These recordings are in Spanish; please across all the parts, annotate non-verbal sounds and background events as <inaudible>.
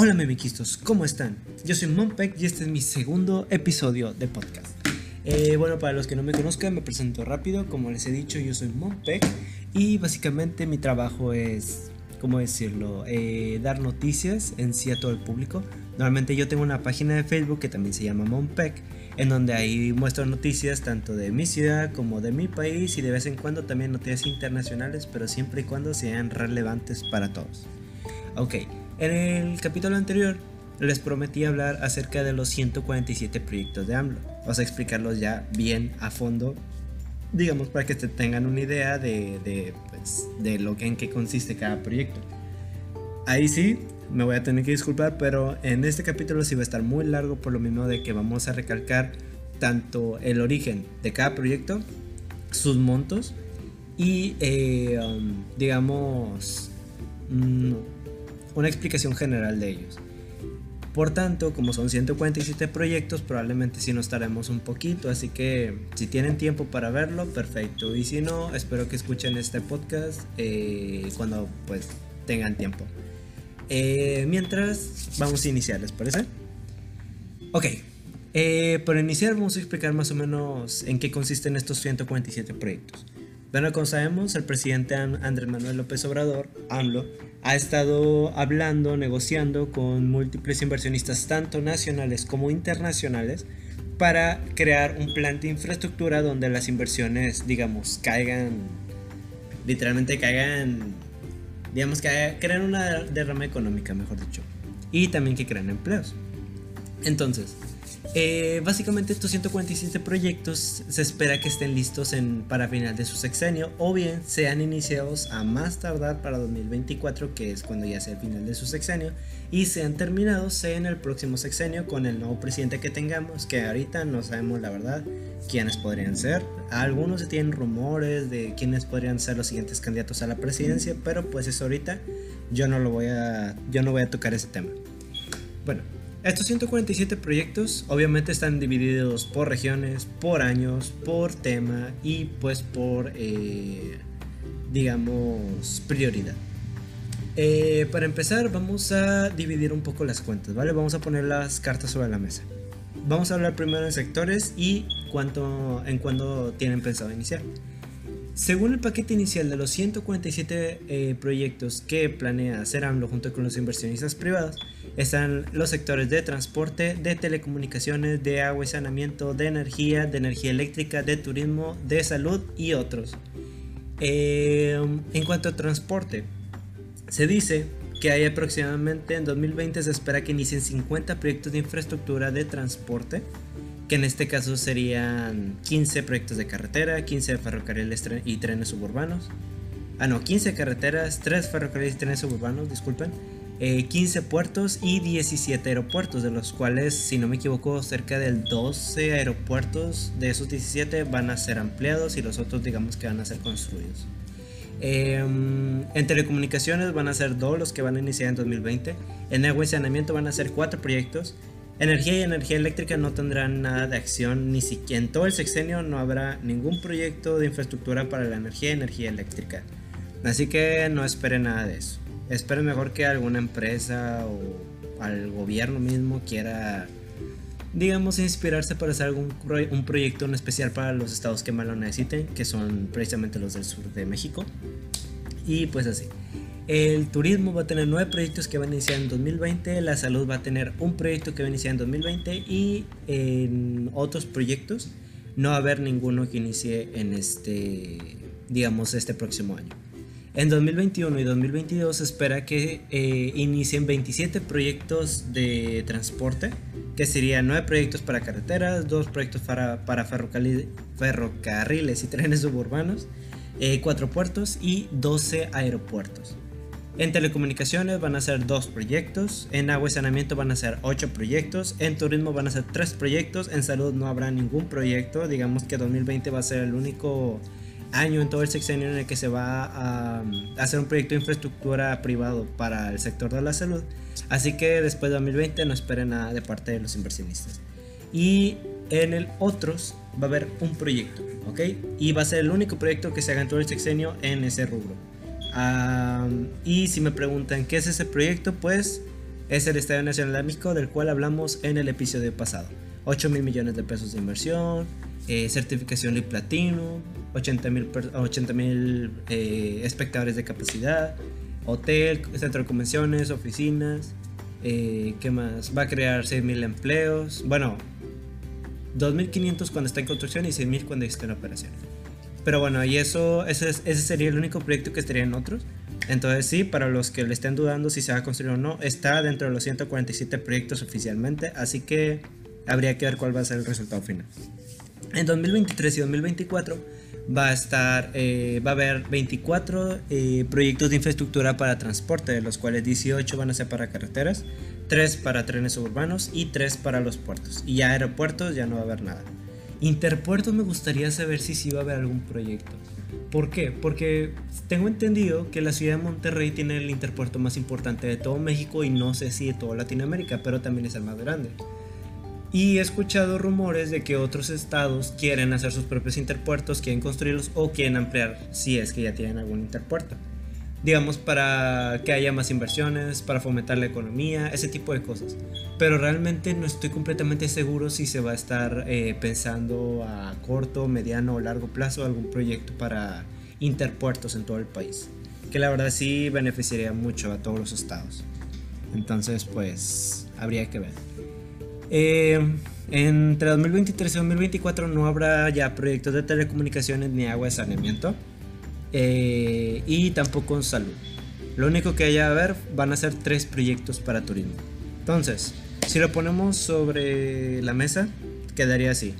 Hola memiquistos, ¿cómo están? Yo soy Monpec y este es mi segundo episodio de podcast. Eh, bueno, para los que no me conozcan, me presento rápido. Como les he dicho, yo soy Monpec y básicamente mi trabajo es, ¿cómo decirlo? Eh, dar noticias en sí a todo el público. Normalmente yo tengo una página de Facebook que también se llama Monpec, en donde ahí muestro noticias tanto de mi ciudad como de mi país y de vez en cuando también noticias internacionales, pero siempre y cuando sean relevantes para todos. Ok, en el capítulo anterior les prometí hablar acerca de los 147 proyectos de AMLO. Vamos a explicarlos ya bien a fondo, digamos para que te tengan una idea de, de, pues, de lo que, en qué consiste cada proyecto. Ahí sí, me voy a tener que disculpar, pero en este capítulo sí va a estar muy largo por lo mismo de que vamos a recalcar tanto el origen de cada proyecto, sus montos y eh, um, digamos... Mm, una explicación general de ellos. Por tanto, como son 147 proyectos, probablemente sí nos estaremos un poquito, así que si tienen tiempo para verlo, perfecto. Y si no, espero que escuchen este podcast eh, cuando pues tengan tiempo. Eh, mientras, vamos a iniciar, ¿les parece? Ok, eh, para iniciar vamos a explicar más o menos en qué consisten estos 147 proyectos. Bueno, como sabemos, el presidente Andrés Manuel López Obrador, AMLO, ha estado hablando, negociando con múltiples inversionistas, tanto nacionales como internacionales, para crear un plan de infraestructura donde las inversiones, digamos, caigan, literalmente caigan, digamos, que crean una derrama económica, mejor dicho, y también que crean empleos. Entonces, eh, básicamente estos 147 proyectos se espera que estén listos en, para final de su sexenio o bien sean iniciados a más tardar para 2024 que es cuando ya sea el final de su sexenio y sean terminados sea en el próximo sexenio con el nuevo presidente que tengamos que ahorita no sabemos la verdad quiénes podrían ser. Algunos tienen rumores de quiénes podrían ser los siguientes candidatos a la presidencia pero pues eso ahorita. Yo no lo voy a yo no voy a tocar ese tema. Bueno estos 147 proyectos obviamente están divididos por regiones, por años, por tema y pues por, eh, digamos, prioridad. Eh, para empezar vamos a dividir un poco las cuentas, ¿vale? Vamos a poner las cartas sobre la mesa. Vamos a hablar primero en sectores y cuánto, en cuándo tienen pensado iniciar. Según el paquete inicial de los 147 eh, proyectos que planea hacer AMLO junto con los inversionistas privados, están los sectores de transporte, de telecomunicaciones, de agua y saneamiento, de energía, de energía eléctrica, de turismo, de salud y otros. Eh, en cuanto a transporte, se dice que hay aproximadamente en 2020 se espera que inicien 50 proyectos de infraestructura de transporte que en este caso serían 15 proyectos de carretera, 15 ferrocarriles y trenes suburbanos. Ah, no, 15 carreteras, 3 ferrocarriles y trenes suburbanos, disculpen. 15 eh, puertos y 17 aeropuertos, de los cuales, si no me equivoco, cerca del 12 aeropuertos de esos 17 van a ser ampliados y los otros digamos que van a ser construidos. Em, en telecomunicaciones van a ser dos los que van a iniciar en 2020. En agua y saneamiento van a ser cuatro proyectos. Energía y energía eléctrica no tendrán nada de acción, ni siquiera en todo el sexenio no habrá ningún proyecto de infraestructura para la energía y energía eléctrica. Así que no esperen nada de eso. Esperen mejor que alguna empresa o al gobierno mismo quiera, digamos, inspirarse para hacer algún un proyecto en especial para los estados que más lo necesiten, que son precisamente los del sur de México. Y pues así. El turismo va a tener nueve proyectos que van a iniciar en 2020, la salud va a tener un proyecto que va a iniciar en 2020 y en otros proyectos no va a haber ninguno que inicie en este, digamos, este próximo año. En 2021 y 2022 se espera que eh, inicien 27 proyectos de transporte, que serían 9 proyectos para carreteras, 2 proyectos para, para ferrocarriles y trenes <laughs> suburbanos, 4 eh, puertos y 12 aeropuertos. En telecomunicaciones van a ser dos proyectos, en agua y saneamiento van a ser ocho proyectos, en turismo van a ser tres proyectos, en salud no habrá ningún proyecto, digamos que 2020 va a ser el único año en todo el sexenio en el que se va a, hacer un proyecto de infraestructura privado para el sector de la salud, así que después de 2020 no esperen nada de parte de los inversionistas. Y en el otros va a haber un proyecto, ¿ok? Y va a ser el único proyecto que se haga en todo el sexenio en ese rubro y si me preguntan qué es ese proyecto, pues es el Estadio Nacional de México, del cual hablamos en el episodio pasado. 8 mil millones de pesos de inversión, eh, certificación de platino, 80 mil eh, espectadores de capacidad, hotel, centro de convenciones, oficinas, eh, ¿qué más? Va a crear 6 mil empleos, bueno, 2.500 cuando está en construcción y 6.000 cuando está en operación. Pero bueno, y eso, ese, sería el único proyecto que estaría en otros. Entonces sí, para los que le estén dudando si se va a construir o no, está dentro de los 147 proyectos oficialmente, así que habría que ver cuál va a ser el resultado final. En 2023 y 2024 va a estar, eh, va a haber 24 eh, proyectos de infraestructura para transporte, de los cuales 18 van a ser para carreteras, 3 para trenes urbanos y 3 para los puertos. Y ya aeropuertos ya no va a haber nada. Interpuertos me gustaría saber si sí va a haber algún proyecto. ¿Por qué? Porque tengo entendido que la ciudad de Monterrey tiene el interpuerto más importante de todo México y no sé si de toda Latinoamérica, pero también es el más grande. Y he escuchado rumores de que otros estados quieren hacer sus propios interpuertos, quieren construirlos o quieren ampliar si es que ya tienen algún interpuerto digamos, para que haya más inversiones, para fomentar la economía, ese tipo de cosas. Pero realmente no estoy completamente seguro si se va a estar eh, pensando a corto, mediano o largo plazo algún proyecto para interpuertos en todo el país. Que la verdad sí beneficiaría mucho a todos los estados. Entonces, pues, habría que ver. Eh, entre 2023 y 2024 no habrá ya proyectos de telecomunicaciones ni agua de saneamiento. Eh, y tampoco en salud. Lo único que haya a ver van a ser tres proyectos para turismo. Entonces, si lo ponemos sobre la mesa, quedaría así.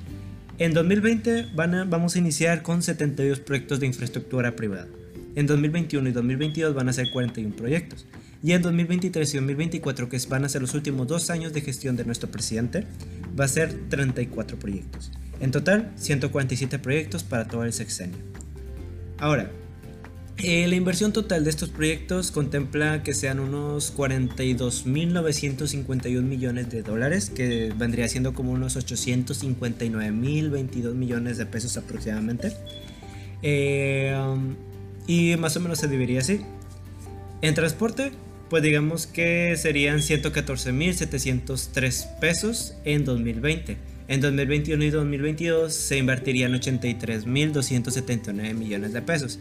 En 2020 van vamos a iniciar con 72 proyectos de infraestructura privada. En 2021 y 2022 van a ser 41 proyectos. Y en 2023 y 2024, que van a ser los últimos dos años de gestión de nuestro presidente, va a ser 34 proyectos. En total, 147 proyectos para todo el sexenio. Ahora, eh, la inversión total de estos proyectos contempla que sean unos 42.951 millones de dólares, que vendría siendo como unos 859.022 millones de pesos aproximadamente. Eh, y más o menos se dividiría así. En transporte, pues digamos que serían 114.703 pesos en 2020. En 2021 y 2022 se invertirían 83.279 millones de pesos.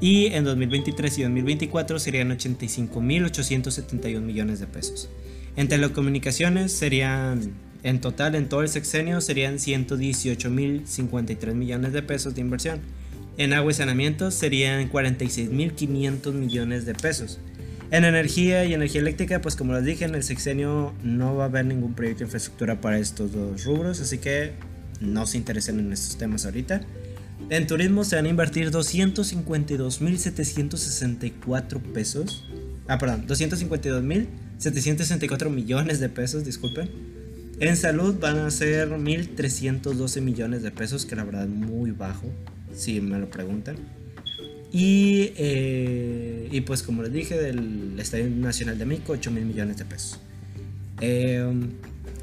Y en 2023 y 2024 serían 85.871 millones de pesos. En telecomunicaciones serían, en total, en todo el sexenio, serían 118.053 millones de pesos de inversión. En agua y saneamiento serían 46.500 millones de pesos. En energía y energía eléctrica, pues como les dije, en el sexenio no va a haber ningún proyecto de infraestructura para estos dos rubros, así que no se interesen en estos temas ahorita. En turismo se van a invertir 252.764 pesos. Ah, perdón, 252.764 millones de pesos, disculpen. En salud van a ser 1.312 millones de pesos, que la verdad es muy bajo, si me lo preguntan. Y, eh, y pues como les dije, del Estadio Nacional de México, 8 mil millones de pesos. Eh,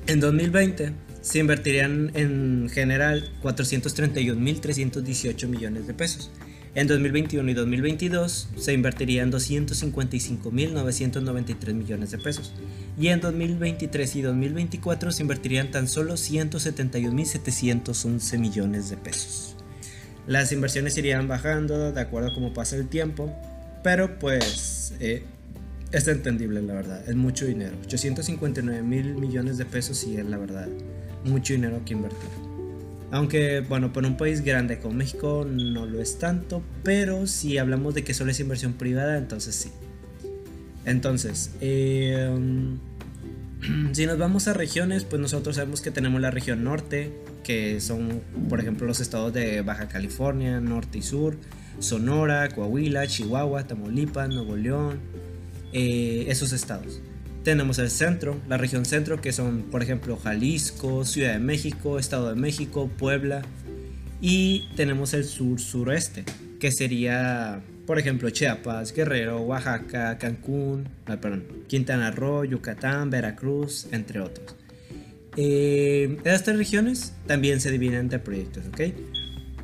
en 2020 se invertirían en general 431.318 millones de pesos. En 2021 y 2022 se invertirían 255.993 millones de pesos. Y en 2023 y 2024 se invertirían tan solo 171.711 millones de pesos. Las inversiones irían bajando de acuerdo a cómo pasa el tiempo, pero pues eh, es entendible la verdad, es mucho dinero. 859 mil millones de pesos y es la verdad, mucho dinero que invertir. Aunque bueno, para un país grande como México no lo es tanto, pero si hablamos de que solo es inversión privada, entonces sí. Entonces, eh, <clears throat> si nos vamos a regiones, pues nosotros sabemos que tenemos la región norte, que son, por ejemplo, los estados de Baja California, norte y sur, Sonora, Coahuila, Chihuahua, Tamaulipas, Nuevo León, eh, esos estados. Tenemos el centro, la región centro, que son, por ejemplo, Jalisco, Ciudad de México, Estado de México, Puebla. Y tenemos el sur-sureste, que sería por ejemplo, Chiapas, Guerrero, Oaxaca, Cancún, ah, perdón, Quintana Roo, Yucatán, Veracruz, entre otros. Eh, estas regiones también se dividen entre proyectos, ¿ok?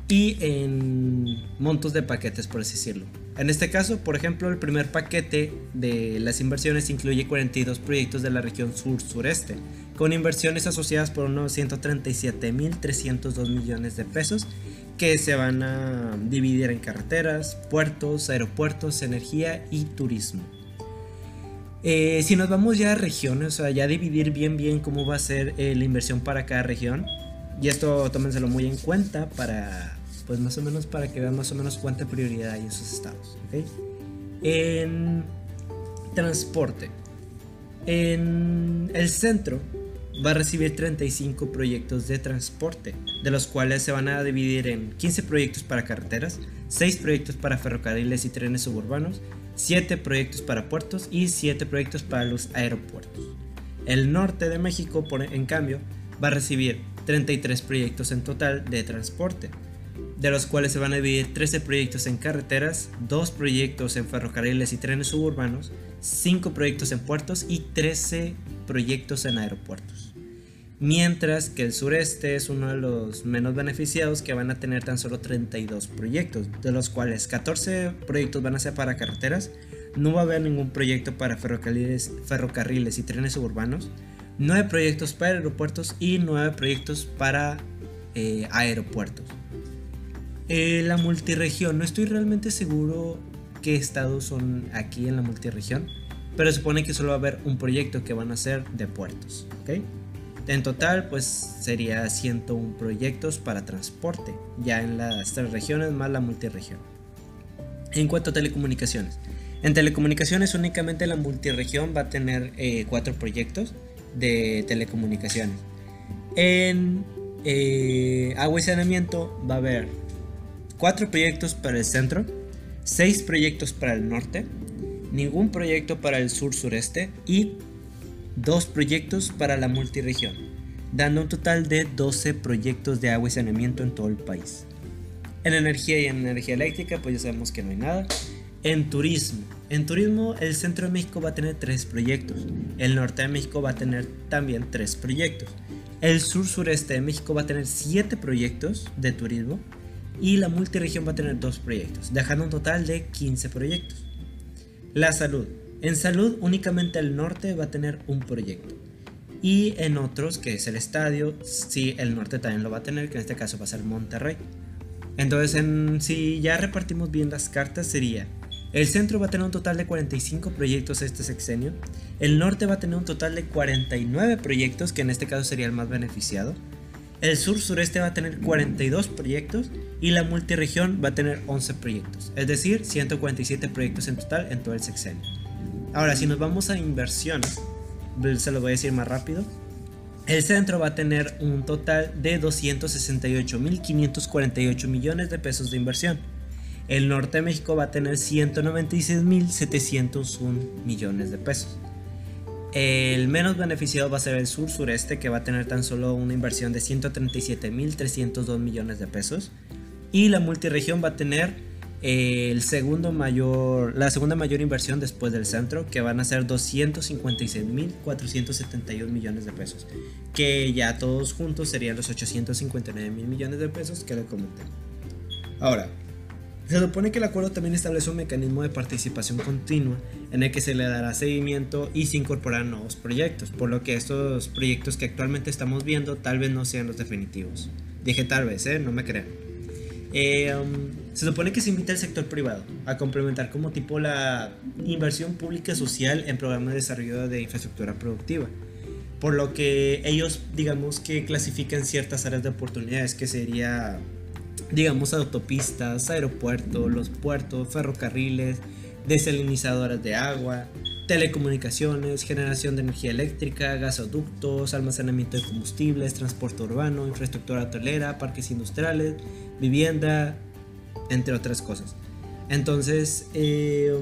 Y en montos de paquetes, por así decirlo. En este caso, por ejemplo, el primer paquete de las inversiones incluye 42 proyectos de la región sur-sureste, con inversiones asociadas por unos 137.302 millones de pesos que se van a dividir en carreteras, puertos, aeropuertos, energía y turismo. Eh, si nos vamos ya a regiones, o sea, ya dividir bien bien cómo va a ser eh, la inversión para cada región, y esto tómenselo muy en cuenta para, pues más o menos para que vean más o menos cuánta prioridad hay en sus estados. En transporte, en el centro va a recibir 35 proyectos de transporte, de los cuales se van a dividir en 15 proyectos para carreteras, 6 proyectos para ferrocarriles y trenes suburbanos, 7 proyectos para puertos y 7 proyectos para los aeropuertos. El norte de México, en cambio, va a recibir 33 proyectos en total de transporte, de los cuales se van a dividir 13 proyectos en carreteras, 2 proyectos en ferrocarriles y trenes suburbanos, 5 proyectos en puertos y 13 proyectos en aeropuertos mientras que el sureste es uno de los menos beneficiados que van a tener tan solo 32 proyectos, de los cuales 14 proyectos van a ser para carreteras, no va a haber ningún proyecto para ferrocarriles, ferrocarriles y trenes suburbanos, 9 proyectos para aeropuertos y 9 proyectos para eh, aeropuertos. Eh, la multiregión, no estoy realmente seguro qué estados son aquí en la multiregión, pero supone que solo va a haber un proyecto que van a ser de puertos, ¿ok? En total, pues sería 101 proyectos para transporte, ya en las tres regiones más la multiregión. En cuanto a telecomunicaciones, en telecomunicaciones únicamente la multiregión va a tener eh, cuatro proyectos de telecomunicaciones. En eh, agua y saneamiento va a haber cuatro proyectos para el centro, seis proyectos para el norte, ningún proyecto para el sur-sureste y dos proyectos para la multiregión, dando un total de 12 proyectos de agua y saneamiento en todo el país. En energía y en energía eléctrica, pues ya sabemos que no hay nada. En turismo, en turismo el centro de México va a tener tres proyectos, el norte de México va a tener también tres proyectos, el sur sureste de México va a tener siete proyectos de turismo y la multiregión va a tener dos proyectos, dejando un total de 15 proyectos. La salud, en salud únicamente el norte va a tener un proyecto. Y en otros, que es el estadio, sí, el norte también lo va a tener, que en este caso va a ser Monterrey. Entonces, en, si ya repartimos bien las cartas, sería el centro va a tener un total de 45 proyectos este sexenio. El norte va a tener un total de 49 proyectos, que en este caso sería el más beneficiado. El sur sureste va a tener 42 proyectos y la multiregión va a tener 11 proyectos, es decir, 147 proyectos en total en todo el sexenio. Ahora, si nos vamos a inversiones, se lo voy a decir más rápido. El centro va a tener un total de 268.548 millones de pesos de inversión. El norte de México va a tener 196.701 millones de pesos. El menos beneficiado va a ser el sur-sureste, que va a tener tan solo una inversión de 137.302 millones de pesos. Y la multiregión va a tener el segundo mayor, la segunda mayor inversión después del centro, que van a ser 256.471 millones de pesos, que ya todos juntos serían los 859 mil millones de pesos que le comenté. Ahora, se supone que el acuerdo también establece un mecanismo de participación continua en el que se le dará seguimiento y se incorporarán nuevos proyectos, por lo que estos proyectos que actualmente estamos viendo tal vez no sean los definitivos. Dije tal vez, ¿eh? no me crean. Eh, um, se supone que se invita al sector privado a complementar como tipo la inversión pública social en programas de desarrollo de infraestructura productiva. Por lo que ellos, digamos que clasifican ciertas áreas de oportunidades, que sería, digamos, autopistas, aeropuertos, los puertos, ferrocarriles, desalinizadoras de agua, telecomunicaciones, generación de energía eléctrica, gasoductos, almacenamiento de combustibles, transporte urbano, infraestructura hotelera, parques industriales, vivienda, entre otras cosas. Entonces, eh,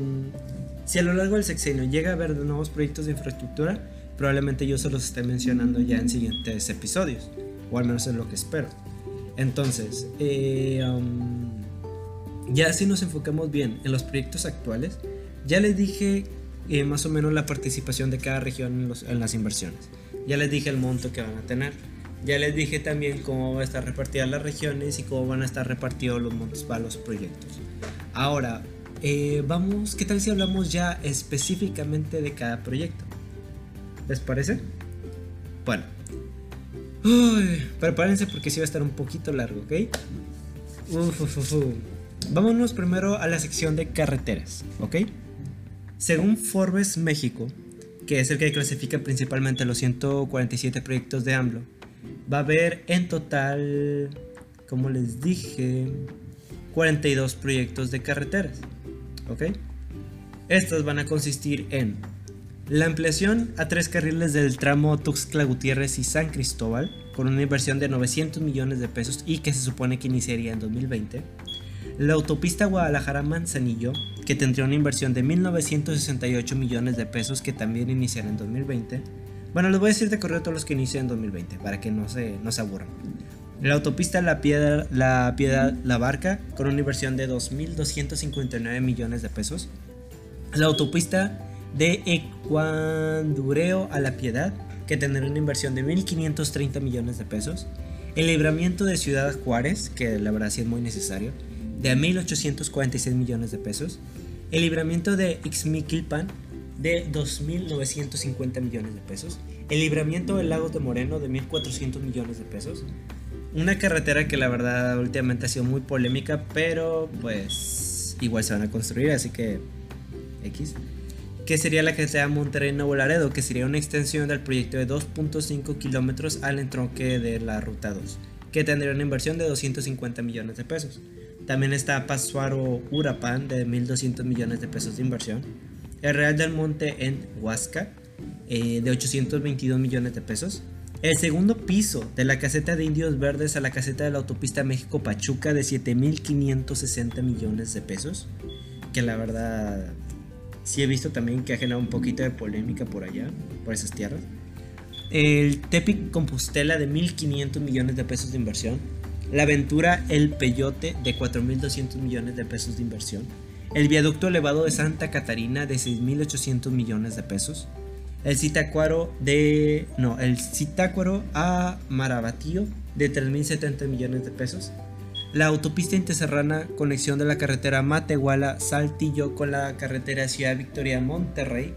si a lo largo del sexenio llega a haber nuevos proyectos de infraestructura, probablemente yo se los esté mencionando ya en siguientes episodios, o al menos es lo que espero. Entonces, eh, um, ya si nos enfocamos bien en los proyectos actuales, ya les dije eh, más o menos la participación de cada región en, las inversiones. Ya les dije el monto que van a tener. Ya les dije también cómo van a estar repartidas las regiones y cómo van a estar repartidos los montos para los proyectos. Ahora, eh, vamos, ¿qué tal si hablamos ya específicamente de cada proyecto? ¿Les parece? Bueno, Uy, prepárense porque sí va a estar un poquito largo, ¿ok? Vámonos primero a la sección de carreteras, ¿ok? Según Forbes México, que es el que clasifica principalmente los 147 proyectos de AMLO, va a haber en total, como les dije, 42 proyectos de carreteras, ¿ok? Estas van a consistir en la ampliación a tres carriles del tramo Tuxtla Gutiérrez y San Cristóbal, con una inversión de 900 millones de pesos y que se supone que iniciaría en 2020. La autopista Guadalajara-Manzanillo, que tendría una inversión de 1.968 millones de pesos que también iniciará en 2020. Bueno, les voy a decir de correo todos los que inician en 2020, para que no se, no se aburran. La autopista La Piedra, La Piedra La Barca, con una inversión de 2.259 millones de pesos. La autopista de Ecuandureo a La Piedad, que tendrá una inversión de 1.530 millones de pesos. El libramiento de Ciudad Juárez, que la verdad sí es muy necesario, de 1.846 millones de pesos. El libramiento de Ixmiquilpan, de 2.950 millones de pesos. El libramiento del Lago de Moreno, de 1.400 millones de pesos. Una carretera que la verdad últimamente ha sido muy polémica, pero pues igual se van a construir, así que X que sería la que sea Monterrey Nuevo Laredo, que sería una extensión del proyecto de 2.5 kilómetros al entronque de la Ruta 2, que tendría una inversión de 250 millones de pesos. También está Pasuaro Urapan de 1.200 millones de pesos de inversión. El Real del Monte en Huasca eh, de 822 millones de pesos. El segundo piso de la caseta de Indios Verdes a la caseta de la autopista México-Pachuca de 7.560 millones de pesos. Que la verdad sí he visto también que ha generado un poquito de polémica por allá, por esas tierras. El Tepic Compostela de 1.500 millones de pesos de inversión. La aventura El Peyote de 4.200 millones de pesos de inversión. El viaducto elevado de Santa Catarina de 6.800 millones de pesos. El Citácuaro de. No, el a Marabatío de 3.070 millones de pesos la autopista interserrana conexión de la carretera Matehuala-Saltillo con la carretera Ciudad Victoria-Monterrey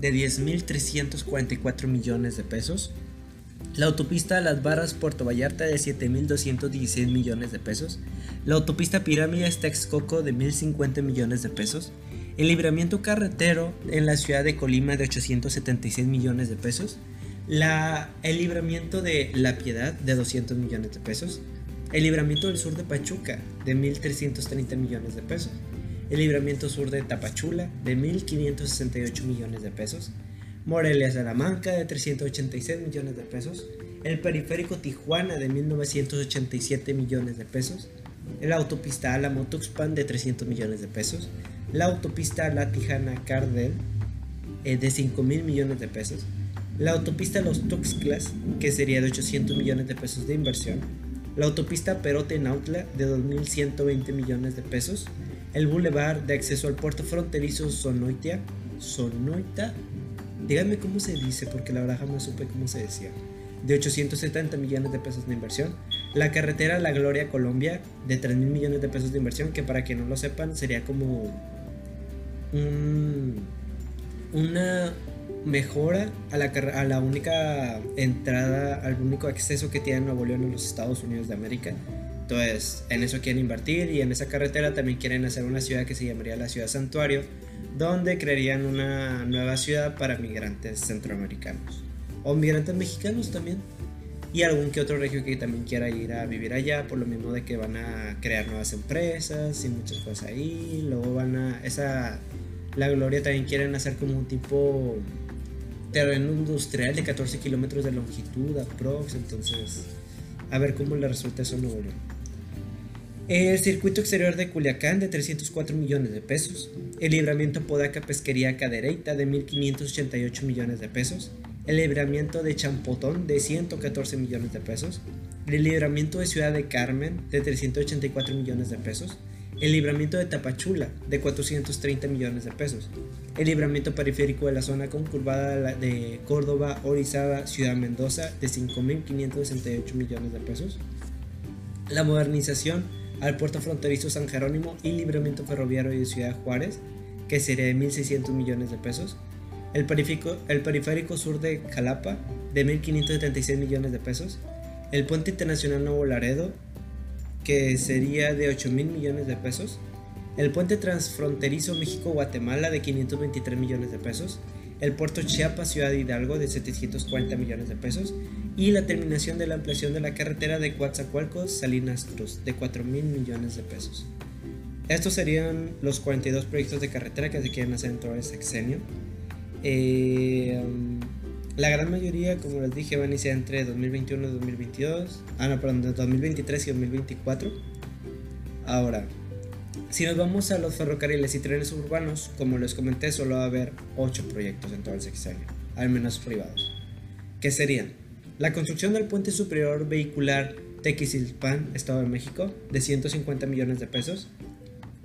de 10.344 millones de pesos, la autopista Las Barras Puerto Vallarta de 7.216 millones de pesos, la autopista Pirámides Texcoco de 1.050 millones de pesos, el libramiento carretero en la ciudad de Colima de 876 millones de pesos, la, el libramiento de La Piedad de 200 millones de pesos, el libramiento del sur de Pachuca, de 1.330 millones de pesos. El libramiento sur de Tapachula, de 1.568 millones de pesos. Morelia Salamanca, de 386 millones de pesos. El periférico Tijuana, de 1.987 millones de pesos. La autopista Álamo Tuxpan, de 300 millones de pesos. La autopista La Tijana Cardel, eh, de 5 mil millones de pesos. La autopista Los Tuxtlas, que sería de 800 millones de pesos de inversión la autopista Perote-Nautla de 2.120 millones de pesos, el bulevar de acceso al puerto fronterizo Sonoitia, Sonoita, díganme cómo se dice porque la verdad jamás supe cómo se decía, de 870 millones de pesos de inversión, la carretera La Gloria Colombia de 3.000 millones de pesos de inversión, que para que no lo sepan sería como una mejora a la, a la única entrada, al único acceso que tiene Nuevo León en los Estados Unidos de América. Entonces, en eso quieren invertir y en esa carretera también quieren hacer una ciudad que se llamaría la ciudad santuario, donde crearían una nueva ciudad para migrantes centroamericanos o migrantes mexicanos también. Y algún que otro regio que también quiera ir a vivir allá, por lo mismo de que van a crear nuevas empresas y muchas cosas ahí. Luego van a. Esa. La Gloria también quieren hacer como un tipo terreno industrial de 14 kilómetros de longitud aprox, entonces a ver cómo le resulta eso a Nuevo León. El circuito exterior de Culiacán de 304 millones de pesos. El libramiento Podaca Pesquería Cadereyta de 1.588 millones de pesos. El libramiento de Champotón de 114 millones de pesos. El libramiento de Ciudad de Carmen de 384 millones de pesos el libramiento de Tapachula de 430 millones de pesos, el libramiento periférico de la zona concurvada de Córdoba, Orizaba, Ciudad Mendoza de 5.568 millones de pesos, la modernización al puerto fronterizo San Jerónimo y libramiento ferroviario de Ciudad Juárez, que sería de 1.600 millones de pesos. El periférico, el periférico sur de Jalapa, de 1.576 millones de pesos. El puente internacional Nuevo Laredo, que sería de 8.000 millones de pesos. El puente transfronterizo México-Guatemala, de 523 millones de pesos el puerto Chiapas Ciudad Hidalgo de 740 millones de pesos y la terminación de la ampliación de la carretera de Coatzacoalcos Salinas Cruz de 4 mil millones de pesos. Estos serían los 42 proyectos de carretera que se quieren hacer dentro del sexenio. Eh, um, la gran mayoría, como les dije, van a iniciar entre 2021 y 2022. Ah, no, perdón, de 2023 y 2024. Ahora, si nos vamos a los ferrocarriles y trenes urbanos, como les comenté, solo va a haber 8 proyectos en todo el sexenio, al menos privados. ¿Qué serían? La construcción del puente superior vehicular Tequistilpan, Estado de México, de 150 millones de pesos.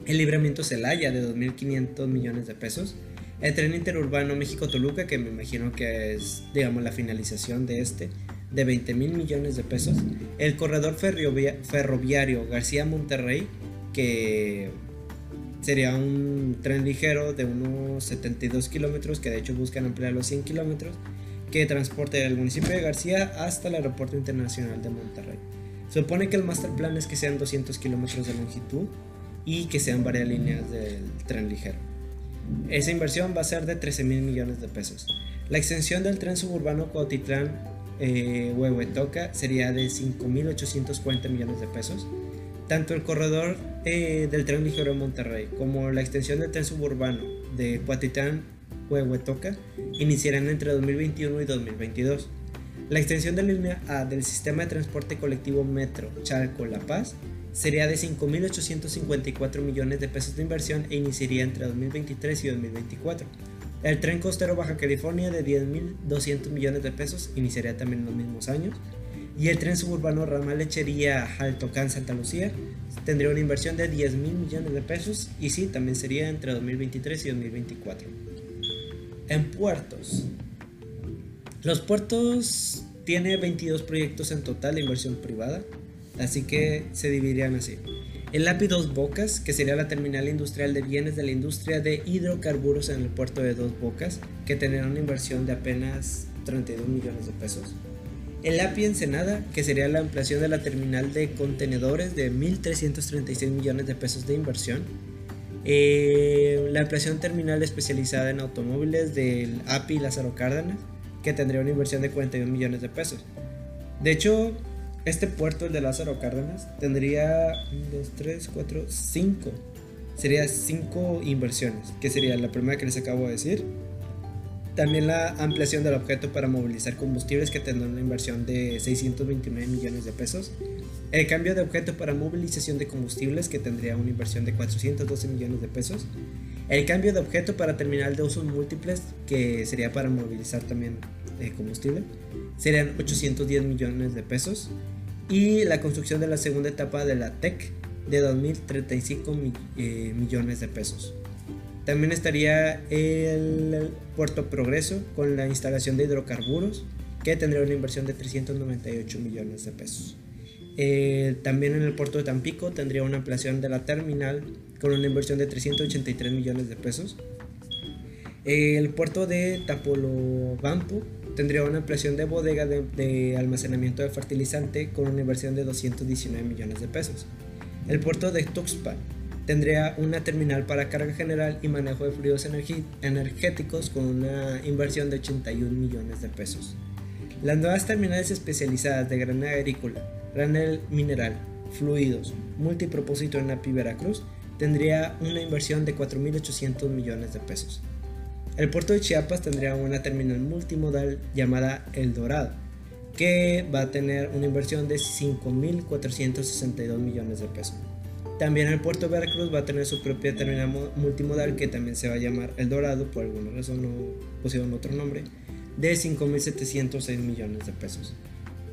El libramiento Celaya, de 2.500 millones de pesos. El tren interurbano México-Toluca, que me imagino que es, digamos, la finalización de este, de 20 mil millones de pesos. El corredor ferroviario García-Monterrey, que sería un tren ligero de unos 72 kilómetros, que de hecho buscan ampliar los 100 kilómetros, que transporte del municipio de García hasta el Aeropuerto Internacional de Monterrey. Supone que el master plan es que sean 200 kilómetros de longitud y que sean varias líneas del tren ligero. Esa inversión va a ser de 13 mil millones de pesos. La extensión del tren suburbano Cuautitlán eh, Huehuetoca sería de 5.840 millones de pesos tanto el corredor eh, del tren ligero de Monterrey como la extensión del tren suburbano de Cuatitán Huehuetoca iniciarán entre 2021 y 2022. La extensión de línea A del sistema de transporte colectivo Metro Chalco-La Paz sería de 5.854 millones de pesos de inversión e iniciaría entre 2023 y 2024. El tren costero Baja California de 10.200 millones de pesos iniciaría también en los mismos años y el tren suburbano ramal lechería Jaltocán Santa Lucía tendría una inversión de 10 mil millones de pesos y sí, también sería entre 2023 y 2024. En puertos. Los puertos tiene 22 proyectos en total de inversión privada, así que se dividirían así. El API Dos Bocas, que sería la terminal industrial de bienes de la industria de hidrocarburos en el puerto de Dos Bocas, que tendrá una inversión de apenas 32 millones de pesos. El API Ensenada, que sería la ampliación de la terminal de contenedores de 1.336 millones de pesos de inversión. Eh, la ampliación terminal especializada en automóviles del API Lázaro Cárdenas, que tendría una inversión de 41 millones de pesos. De hecho, este puerto, el de Lázaro Cárdenas, tendría 1, 2, 3, 4, 5. Sería 5 inversiones, que sería la primera que les acabo de decir, también la ampliación del objeto para movilizar combustibles que tendrá una inversión de 629 millones de pesos. El cambio de objeto para movilización de combustibles que tendría una inversión de 412 millones de pesos. El cambio de objeto para terminal de usos múltiples que sería para movilizar también eh, combustible serían 810 millones de pesos. Y la construcción de la segunda etapa de la TEC de 2.035 eh, millones de pesos. También estaría el Puerto Progreso con la instalación de hidrocarburos, que tendría una inversión de 398 millones de pesos. Eh, también en el puerto de Tampico tendría una ampliación de la terminal con una inversión de 383 millones de pesos. el puerto de Tapolobampo tendría una ampliación de bodega de, de, almacenamiento de fertilizante con una inversión de 219 millones de pesos. El puerto de Tuxpan tendría una terminal para carga general y manejo de fluidos energéticos con una inversión de 81 millones de pesos. Las nuevas terminales especializadas de granel agrícola, granel mineral, fluidos, multipropósito en API Veracruz tendría una inversión de 4.800 millones de pesos. El puerto de Chiapas tendría una terminal multimodal llamada El Dorado, que va a tener una inversión de 5.462 millones de pesos. También el puerto de Veracruz va a tener su propia terminal multimodal que también se va a llamar El Dorado, por alguna razón no pusieron otro nombre, de 5.706 millones de pesos.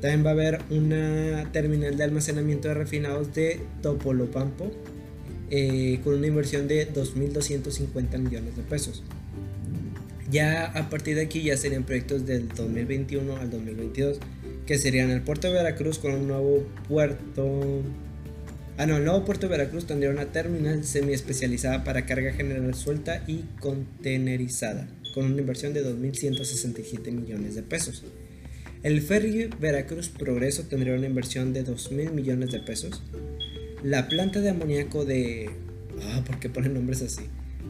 También va a haber una terminal de almacenamiento de refinados de Topolopampo eh, con una inversión de 2.250 millones de pesos. Ya a partir de aquí ya serían proyectos del 2021 al 2022, que serían el puerto de Veracruz con un nuevo puerto Ah, no, nuevo puerto Veracruz tendría una terminal semi especializada para carga general suelta y contenerizada, con una inversión de 2.167 millones de pesos. El ferry Veracruz Progreso tendría una inversión de 2.000 millones de pesos. La planta de amoníaco de... Ah, ¿por qué ponen nombres así?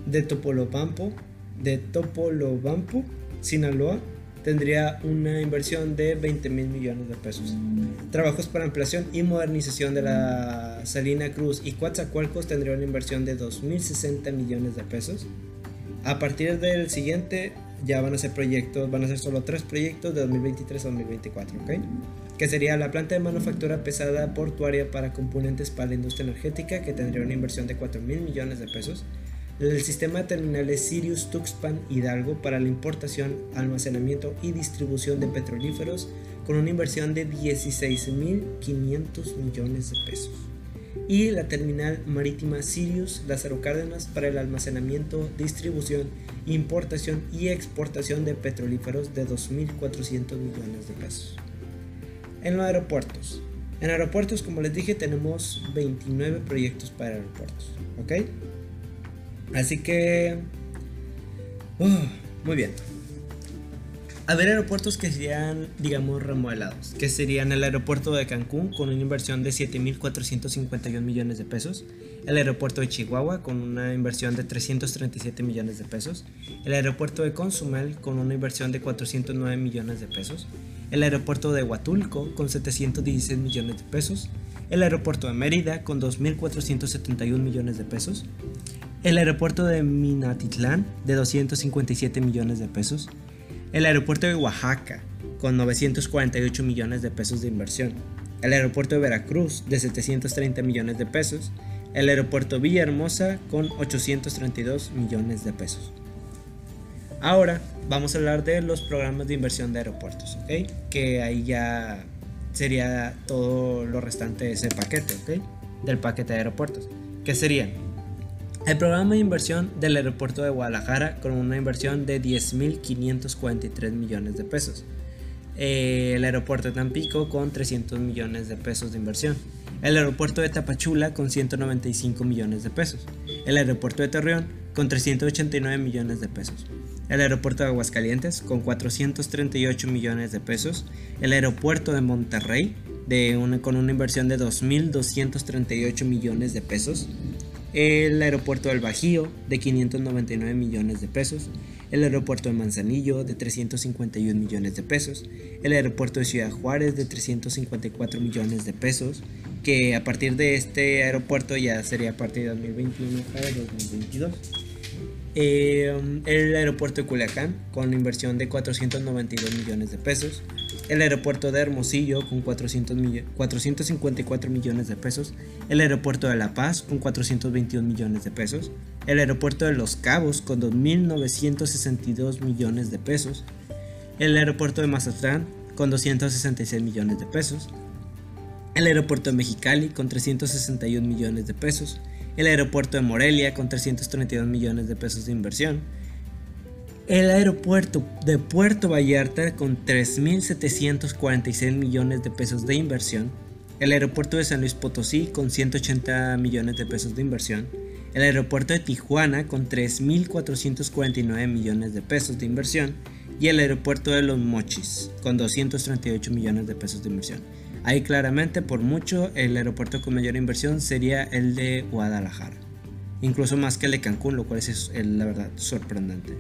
De Topolobampo, de Topolobampo, Sinaloa, tendría una inversión de 20 mil millones de pesos. Trabajos para ampliación y modernización de la Salina Cruz y Coatzacoalcos tendría una inversión de 2.060 millones de pesos. A partir del siguiente ya van a ser proyectos, van a ser solo tres proyectos de 2023 a 2024, ¿ok? Que sería la planta de manufactura pesada portuaria para componentes para la industria energética que tendría una inversión de 4 mil millones de pesos el sistema de terminales Sirius Tuxpan Hidalgo para la importación, almacenamiento y distribución de petrolíferos con una inversión de 16.500 millones de pesos. Y la terminal marítima Sirius Lázaro Cárdenas para el almacenamiento, distribución, importación y exportación de petrolíferos de 2.400 millones de pesos. En los aeropuertos. En aeropuertos, como les dije, tenemos 29 proyectos para aeropuertos. ¿Ok? Así que... Uh, muy bien. Haber aeropuertos que serían, digamos, remodelados, que serían el aeropuerto de Cancún con una inversión de 7.451 millones de pesos, el aeropuerto de Chihuahua con una inversión de 337 millones de pesos, el aeropuerto de Consumel con una inversión de 409 millones de pesos, el aeropuerto de Huatulco con 716 millones de pesos, el aeropuerto de Mérida con 2.471 millones de pesos, el aeropuerto de Minatitlán de 257 millones de pesos, el aeropuerto de Oaxaca con 948 millones de pesos de inversión, el aeropuerto de Veracruz de 730 millones de pesos, el aeropuerto Villahermosa con 832 millones de pesos. Ahora vamos a hablar de los programas de inversión de aeropuertos, ¿ok? Que ahí ya sería todo lo restante de ese paquete, ¿ok? Del paquete de aeropuertos. ¿Qué serían? El programa de inversión del aeropuerto de Guadalajara con una inversión de 10.543 millones de pesos. Eh, el aeropuerto de Tampico con 300 millones de pesos de inversión. El aeropuerto de Tapachula con 195 millones de pesos. El aeropuerto de Torreón con 389 millones de pesos. El aeropuerto de Aguascalientes con 438 millones de pesos. El aeropuerto de Monterrey de con una inversión de 2.238 millones de pesos el aeropuerto del Bajío de 599 millones de pesos, el aeropuerto de Manzanillo de 351 millones de pesos, el aeropuerto de Ciudad Juárez de 354 millones de pesos, que a partir de este aeropuerto ya sería a partir de 2021 para 2022. Eh, el aeropuerto de Culiacán con inversión de 492 millones de pesos, el aeropuerto de Hermosillo con 400 454 millones de pesos, el aeropuerto de La Paz con 421 millones de pesos, el aeropuerto de Los Cabos con 2.962 millones de pesos, el aeropuerto de Mazatlán con 266 millones de pesos, el aeropuerto de Mexicali con 361 millones de pesos, el aeropuerto de Morelia con 332 millones de pesos de inversión, el aeropuerto de Puerto Vallarta con 3.746 millones de pesos de inversión, el aeropuerto de San Luis Potosí con 180 millones de pesos de inversión, el aeropuerto de Tijuana con 3.449 millones de pesos de inversión y el aeropuerto de Los Mochis con 238 millones de pesos de inversión. Ahí claramente por mucho el aeropuerto con mayor inversión sería el de Guadalajara, incluso más que el de Cancún, lo cual es la verdad sorprendente.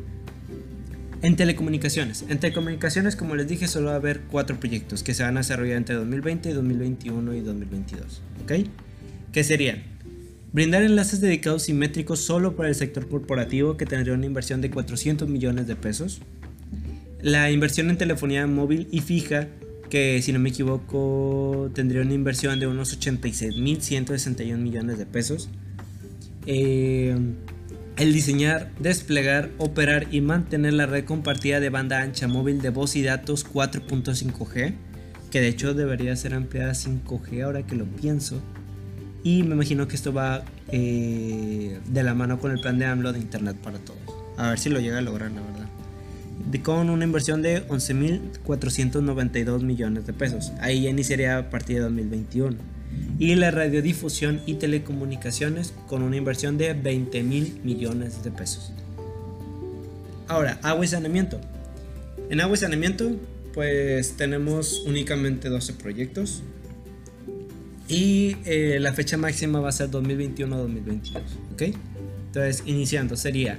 En telecomunicaciones. En telecomunicaciones, como les dije, solo va a haber cuatro proyectos que se van a desarrollar entre 2020, 2021 y 2022. ¿Ok? ¿Qué serían? Brindar enlaces dedicados simétricos solo para el sector corporativo que tendría una inversión de 400 millones de pesos. La inversión en telefonía móvil y fija que si no me equivoco tendría una inversión de unos 86.161 millones de pesos. Eh, el diseñar, desplegar, operar y mantener la red compartida de banda ancha móvil de voz y datos 4.5G, que de hecho debería ser ampliada a 5G ahora que lo pienso. Y me imagino que esto va eh, de la mano con el plan de AMLO de Internet para todos. A ver si lo llega a lograr, la verdad. con una inversión de 11.492 millones de pesos. Ahí ya iniciaría a partir de 2021 y la radiodifusión y telecomunicaciones con una inversión de 20 mil millones de pesos. Ahora, agua y saneamiento. En agua y saneamiento, pues tenemos únicamente 12 proyectos y eh, la fecha máxima va a ser 2021-2022, ¿ok? Entonces, iniciando, sería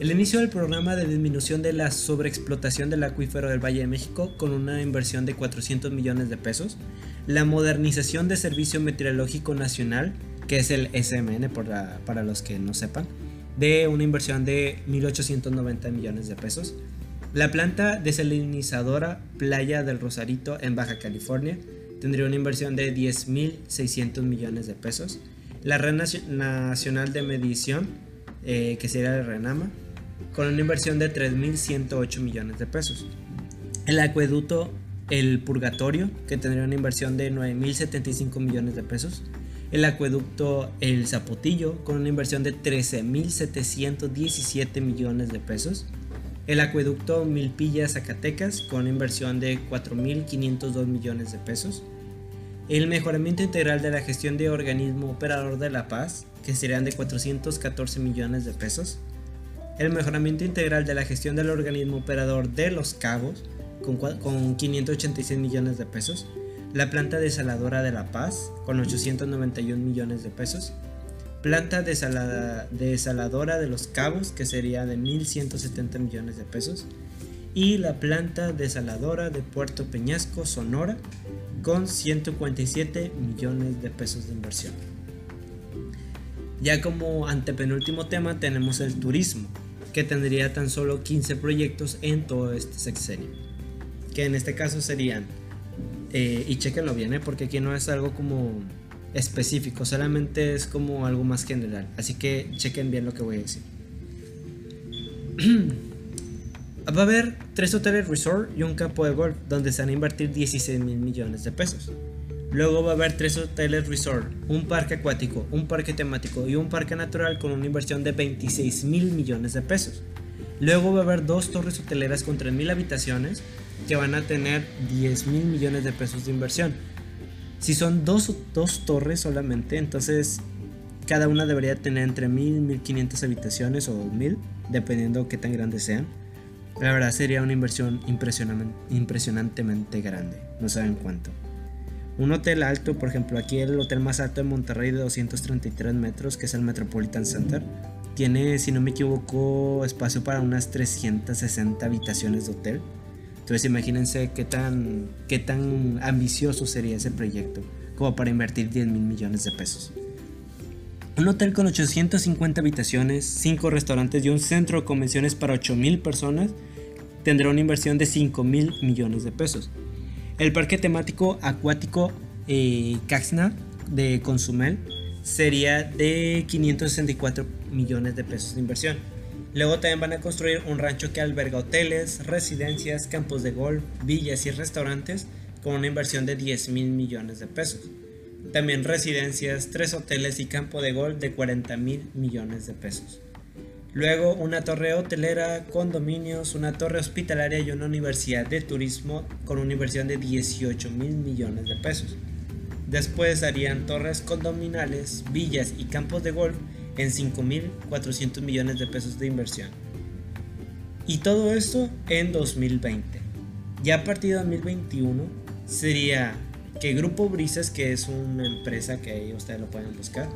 el inicio del programa de disminución de la sobreexplotación del acuífero del Valle de México con una inversión de 400 millones de pesos, la modernización del Servicio Meteorológico Nacional, que es el SMN para los que no sepan, de una inversión de 1.890 millones de pesos, la planta desalinizadora Playa del Rosarito en Baja California tendría una inversión de 10.600 millones de pesos, la Red Nacional de Medición, eh, que sería el RENAMA, con una inversión de 3.108 millones de pesos. El acueducto El Purgatorio, que tendría una inversión de 9.075 millones de pesos. El acueducto El Zapotillo, con una inversión de 13.717 millones de pesos. El acueducto Milpilla Zacatecas, con inversión de 4.502 millones de pesos. El mejoramiento integral de la gestión de organismo operador de la paz, que serían de 414 millones de pesos el mejoramiento integral de la gestión del organismo operador de Los Cabos, con, 586 millones de pesos, la planta desaladora de La Paz, con 891 millones de pesos, planta desaladora de Los Cabos, que sería de 1.170 millones de pesos, y la planta desaladora de Puerto Peñasco, Sonora, con 147 millones de pesos de inversión. Ya como antepenúltimo tema tenemos el turismo, que tendría tan solo 15 proyectos en todo este sexenio. Que en este caso serían, eh, y chequenlo bien, ¿eh? porque aquí no es algo como específico, solamente es como algo más general. Así que chequen bien lo que voy a decir. <clears throat> Va a haber tres hoteles resort y un campo de golf donde se van a invertir 16 mil millones de pesos. Luego va a haber tres hoteles resort, un parque acuático, un parque temático y un parque natural con una inversión de 26 mil millones de pesos. Luego va a haber dos torres hoteleras con 3 mil habitaciones que van a tener 10 mil millones de pesos de inversión. Si son dos, torres solamente, entonces cada una debería tener entre 1000 y 1500 habitaciones o 2000, dependiendo qué tan grandes sean. La verdad sería una inversión impresionantemente grande, no saben cuánto. Un hotel alto, por ejemplo, aquí el hotel más alto de Monterrey de 233 metros, que es el Metropolitan Center, tiene, si no me equivoco, espacio para unas 360 habitaciones de hotel. Entonces imagínense qué tan, qué tan ambicioso sería ese proyecto, como para invertir 10 mil millones de pesos. Un hotel con 850 habitaciones, 5 restaurantes y un centro de convenciones para 8 mil personas tendrá una inversión de 5 mil millones de pesos. El parque temático acuático eh, Caxna de Consumel sería de 564 millones de pesos de inversión. Luego también van a construir un rancho que alberga hoteles, residencias, campos de golf, villas y restaurantes con una inversión de 10 mil millones de pesos. También residencias, tres hoteles y campo de golf de 40 mil millones de pesos. Luego una torre hotelera, condominios, una torre hospitalaria y una universidad de turismo con una inversión de 18 mil millones de pesos. Después harían torres condominales, villas y campos de golf en 5.400 millones de pesos de inversión. Y todo esto en 2020. Ya a partir de 2021 sería que Grupo Brisas, que es una empresa que ahí ustedes lo pueden buscar,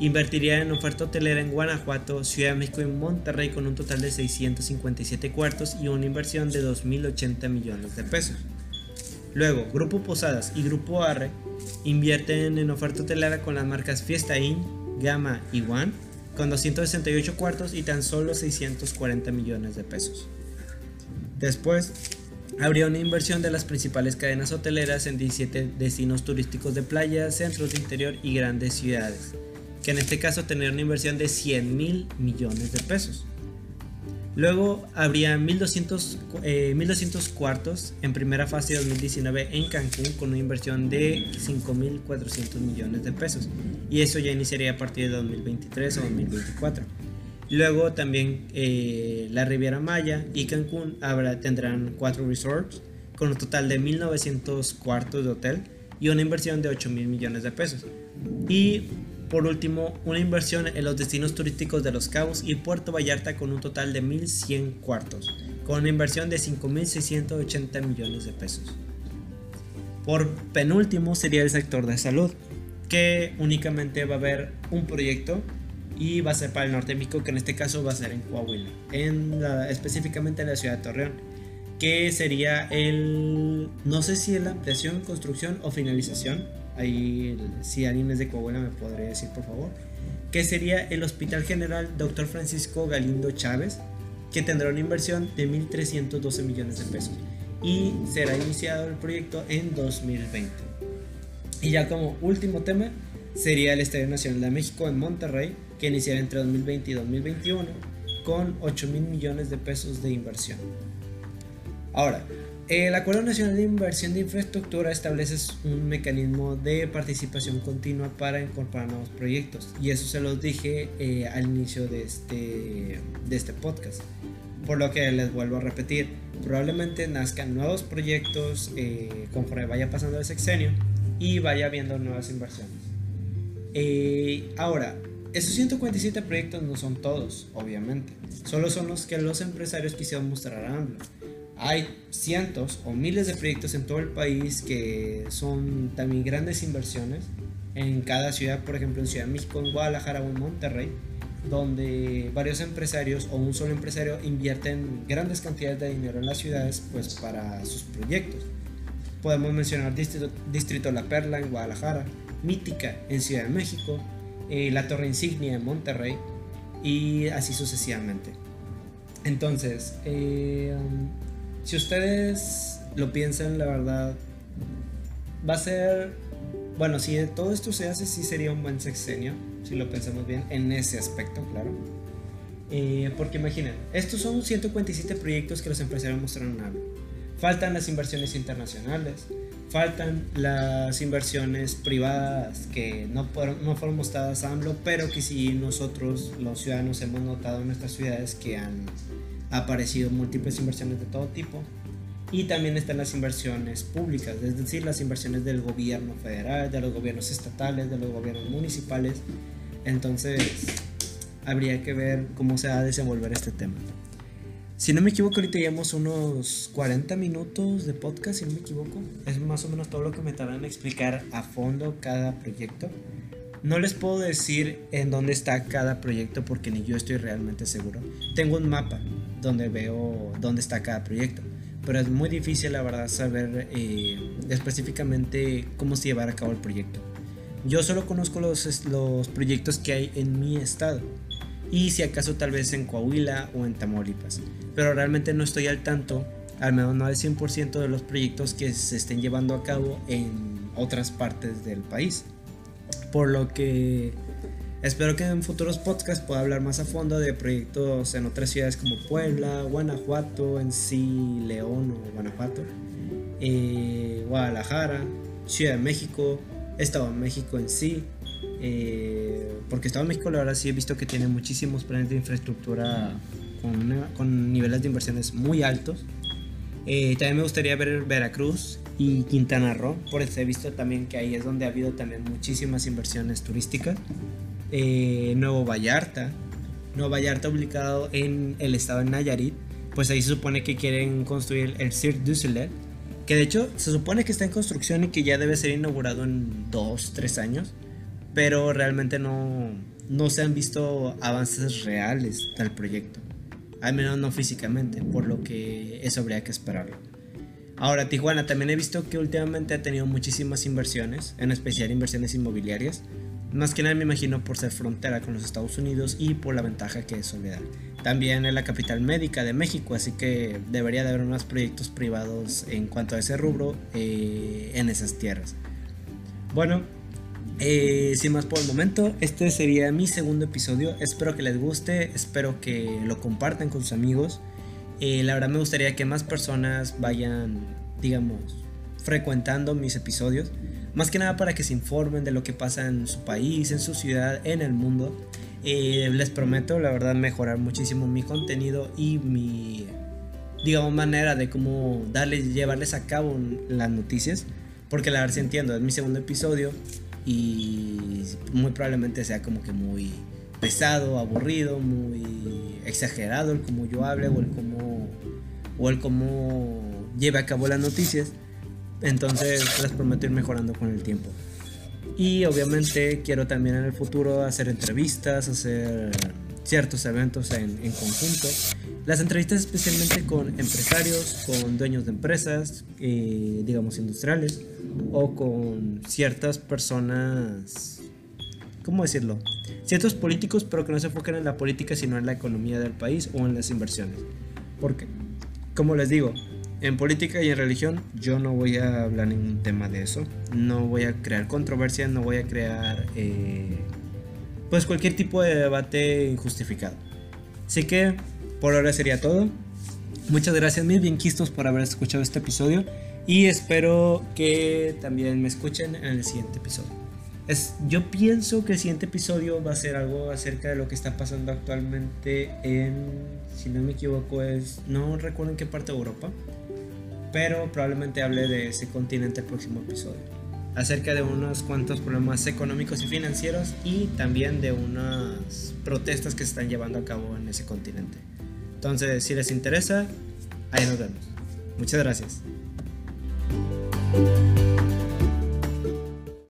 Invertiría en oferta hotelera en Guanajuato, Ciudad de México y Monterrey con un total de 657 cuartos y una inversión de 2.080 millones de pesos. Luego, Grupo Posadas y Grupo Arre invierten en oferta hotelera con las marcas Fiesta Inn, Gama y One con 268 cuartos y tan solo 640 millones de pesos. Después, habría una inversión de las principales cadenas hoteleras en 17 destinos turísticos de playa, centros de interior y grandes ciudades que en este caso tener una inversión de 100 mil millones de pesos. Luego habría 1200, 1200 eh, cuartos en primera fase de 2019 en Cancún con una inversión de 5.400 millones de pesos. Y eso ya iniciaría a partir de 2023 o 2024. Luego también eh, la Riviera Maya y Cancún habrá, tendrán cuatro resorts con un total de 1.900 cuartos de hotel y una inversión de 8 mil millones de pesos. Y por último, una inversión en los destinos turísticos de Los Cabos y Puerto Vallarta con un total de 1.100 cuartos, con una inversión de 5.680 millones de pesos. Por penúltimo sería el sector de salud, que únicamente va a haber un proyecto y va a ser para el norte de México, que en este caso va a ser en Coahuila, en específicamente en la ciudad de Torreón, que sería el, no sé si la ampliación, construcción o finalización, ahí si alguien es de Coahuila me podría decir por favor, que sería el Hospital General Dr. Francisco Galindo Chávez, que tendrá una inversión de 1.312 millones de pesos y será iniciado el proyecto en 2020. Y ya como último tema sería el Estadio Nacional de México en Monterrey, que iniciará entre 2020 y 2021 con 8 mil millones de pesos de inversión. Ahora, el Acuerdo Nacional de Inversión de Infraestructura establece un mecanismo de participación continua para incorporar nuevos proyectos y eso se los dije eh, al inicio de este, de este podcast. Por lo que les vuelvo a repetir, probablemente nazcan nuevos proyectos eh, conforme vaya pasando el sexenio y vaya habiendo nuevas inversiones. Eh, ahora, esos 147 proyectos no son todos, obviamente. Solo son los que los empresarios quisieron mostrar a AMLO. Hay cientos o miles de proyectos en todo el país que son también grandes inversiones en cada ciudad, por ejemplo en Ciudad de México, en Guadalajara o en Monterrey, donde varios empresarios o un solo empresario invierten grandes cantidades de dinero en las ciudades pues para sus proyectos. Podemos mencionar Distrito, Distrito La Perla en Guadalajara, Mítica en Ciudad de México, eh, la Torre Insignia en Monterrey y así sucesivamente. Entonces, eh, si ustedes lo piensan, la verdad, va a ser, bueno, si todo esto se hace, sí sería un buen sexenio, si lo pensamos bien, en ese aspecto, claro. Eh, porque imaginen, estos son 147 proyectos que los empresarios mostraron a Faltan las inversiones internacionales, faltan las inversiones privadas que no fueron, no fueron mostradas a AMLO, pero que sí nosotros, los ciudadanos, hemos notado en nuestras ciudades que han aparecido múltiples inversiones de todo tipo. Y también están las inversiones públicas, es decir, las inversiones del gobierno federal, de los gobiernos estatales, de los gobiernos municipales. Entonces, habría que ver cómo se va a desenvolver este tema. Si no me equivoco, ahorita llevamos unos 40 minutos de podcast, si no me equivoco. Es más o menos todo lo que me tardan en explicar a fondo cada proyecto. No les puedo decir en dónde está cada proyecto porque ni yo estoy realmente seguro. Tengo un mapa donde veo dónde está cada proyecto, pero es muy difícil la verdad saber eh, específicamente cómo se llevará a cabo el proyecto. Yo solo conozco los, los proyectos que hay en mi estado y si acaso tal vez en Coahuila o en Tamaulipas. Pero realmente no estoy al tanto, al menos no al 100% de los proyectos que se estén llevando a cabo en otras partes del país. Por lo que espero que en futuros podcasts pueda hablar más a fondo de proyectos en otras ciudades como Puebla, Guanajuato, en sí León o Guanajuato, eh, Guadalajara, Ciudad de México, Estado de México en sí, eh, porque Estado de México la verdad sí he visto que tiene muchísimos planes de infraestructura con, con niveles de inversiones muy altos. Eh, también me gustaría ver Veracruz y Quintana Roo, por eso he visto también que ahí es donde ha habido también muchísimas inversiones turísticas. Eh, Nuevo Vallarta, Nuevo Vallarta ubicado en el estado de Nayarit, pues ahí se supone que quieren construir el Cirque du Soleil, que de hecho se supone que está en construcción y que ya debe ser inaugurado en 2, 3 años pero realmente no, no se han visto avances reales del proyecto, al menos no físicamente, por lo que eso habría que esperarlo. Ahora, Tijuana también he visto que últimamente ha tenido muchísimas inversiones, en especial inversiones inmobiliarias, más que nada me imagino por ser frontera con los Estados Unidos y por la ventaja que eso le da. También es la capital médica de México, así que debería de haber más proyectos privados en cuanto a ese rubro eh, en esas tierras. Bueno, eh, sin más por el momento, este sería mi segundo episodio. Espero que les guste, espero que lo compartan con sus amigos. Eh, la verdad me gustaría que más personas vayan, digamos, frecuentando mis episodios. Más que nada para que se informen de lo que pasa en su país, en su ciudad, en el mundo. Eh, les prometo, la verdad, mejorar muchísimo mi contenido y mi, digamos, manera de cómo darles, llevarles a cabo las noticias Porque la verdad sí entiendo, es mi segundo episodio y muy probablemente sea como que muy pesado, aburrido, muy exagerado el cómo yo hable o el cómo, o el cómo lleve a cabo las noticias. Entonces les prometo ir mejorando con el tiempo. Y obviamente quiero también en el futuro hacer entrevistas, hacer ciertos eventos en, conjunto. Las entrevistas especialmente con empresarios, con dueños de empresas, eh, digamos industriales, o con ciertas personas, ¿cómo decirlo? Ciertos políticos, pero que no se enfoquen en la política, sino en la economía del país o en las inversiones. Porque, como les digo, en política y en religión yo no voy a hablar ningún tema de eso. No voy a crear controversia, no voy a crear eh, pues cualquier tipo de debate injustificado. Así que por ahora sería todo. Muchas gracias mis bienquistos por haber escuchado este episodio y espero que también me escuchen en el siguiente episodio. Es, yo pienso que el siguiente episodio va a ser algo acerca de lo que está pasando actualmente en, si no me equivoco, es, no recuerdo en qué parte de Europa, pero probablemente hable de ese continente el próximo episodio. Acerca de unos cuantos problemas económicos y financieros y también de unas protestas que se están llevando a cabo en ese continente. Entonces, si les interesa, ahí nos vemos. Muchas gracias.